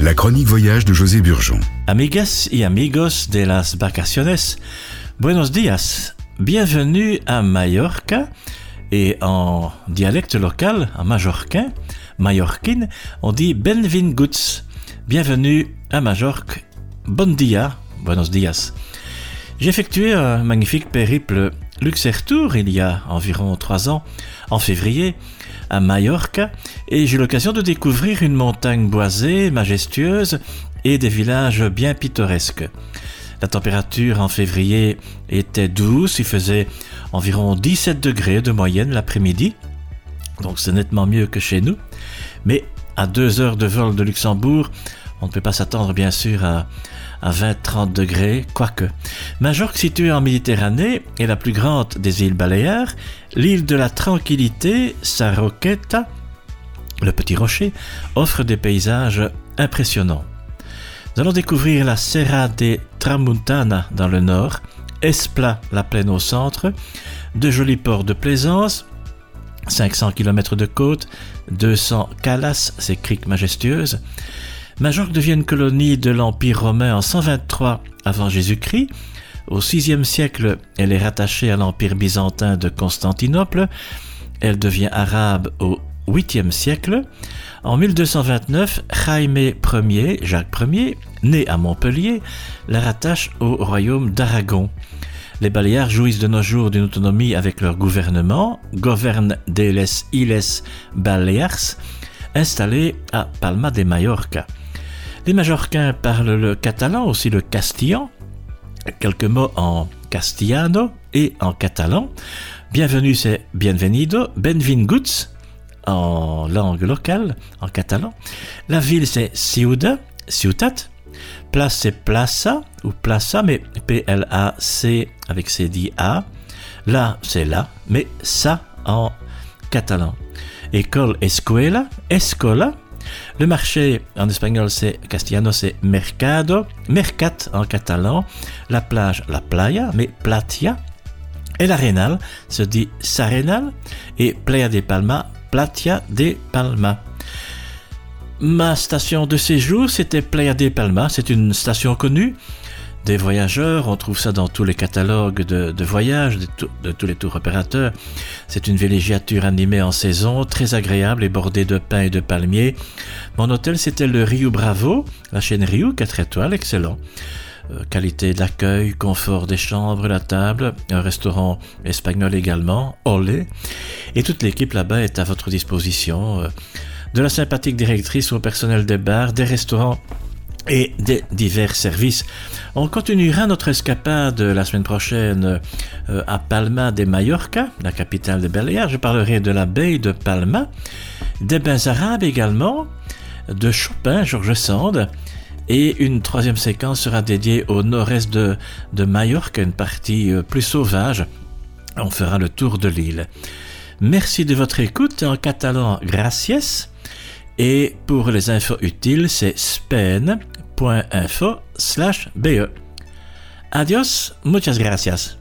La chronique voyage de José Burgeon. Amigas y amigos de las vacaciones, buenos días. Bienvenue à Mallorca et en dialecte local, en majorquin, mallorquine, on dit benvinguts. Bienvenue à Majorque. Bon dia, buenos dias. J'ai effectué un magnifique périple Luxertour il y a environ trois ans, en février, à Majorque, et j'ai eu l'occasion de découvrir une montagne boisée, majestueuse, et des villages bien pittoresques. La température en février était douce, il faisait environ 17 degrés de moyenne l'après-midi, donc c'est nettement mieux que chez nous, mais à deux heures de vol de Luxembourg, on ne peut pas s'attendre bien sûr à, à 20-30 degrés, quoique. Majorque, située en Méditerranée, est la plus grande des îles Baléares. L'île de la Tranquillité, Sarroqueta, le petit rocher, offre des paysages impressionnants. Nous allons découvrir la Serra de Tramuntana dans le nord, Espla, la plaine au centre, de jolis ports de plaisance, 500 km de côte, 200 calas, ces criques majestueuses, Majorque devient une colonie de l'Empire romain en 123 avant Jésus-Christ. Au VIe siècle, elle est rattachée à l'Empire byzantin de Constantinople. Elle devient arabe au 8e siècle. En 1229, Jaime Ier, Jacques Ier, né à Montpellier, la rattache au royaume d'Aragon. Les Baléares jouissent de nos jours d'une autonomie avec leur gouvernement, Govern de les Iles Balears, installé à Palma de Mallorca. Les Majorquins parlent le catalan, aussi le castillan, quelques mots en castillano et en catalan. Bienvenue, c'est bienvenido, benvinguts en langue locale, en catalan. La ville, c'est Ciuda, ciutat. Place, c'est plaça ou plaça, mais P-L-A-C avec C dit A. Là, c'est là, mais ça en catalan. École, escuela, escola. Le marché en espagnol c'est castellano c'est mercado, mercat en catalan, la plage la playa mais platia. Et l'arénal se dit sarenal et playa de Palma, platia de Palma. Ma station de séjour c'était Playa de Palma, c'est une station connue des voyageurs. On trouve ça dans tous les catalogues de, voyage, de, tous les tours opérateurs. C'est une villégiature animée en saison, très agréable et bordée de pins et de palmiers. Mon hôtel, c'était le Rio Bravo, la chaîne Rio, 4 étoiles, excellent. Euh, qualité d'accueil, confort des chambres, la table, un restaurant espagnol également, olé. Et toute l'équipe là-bas est à votre disposition. Euh, de la sympathique directrice au personnel des bars, des restaurants et des divers services. On continuera notre escapade la semaine prochaine euh, à Palma de Mallorca, la capitale des Baleares. Je parlerai de la baie de Palma, des bains arabes également, de Chopin, Georges Sand, et une troisième séquence sera dédiée au nord-est de, de Majorque, une partie euh, plus sauvage. On fera le tour de l'île. Merci de votre écoute en catalan gracias. Et pour les infos utiles, c'est spen.info Adios, muchas gracias.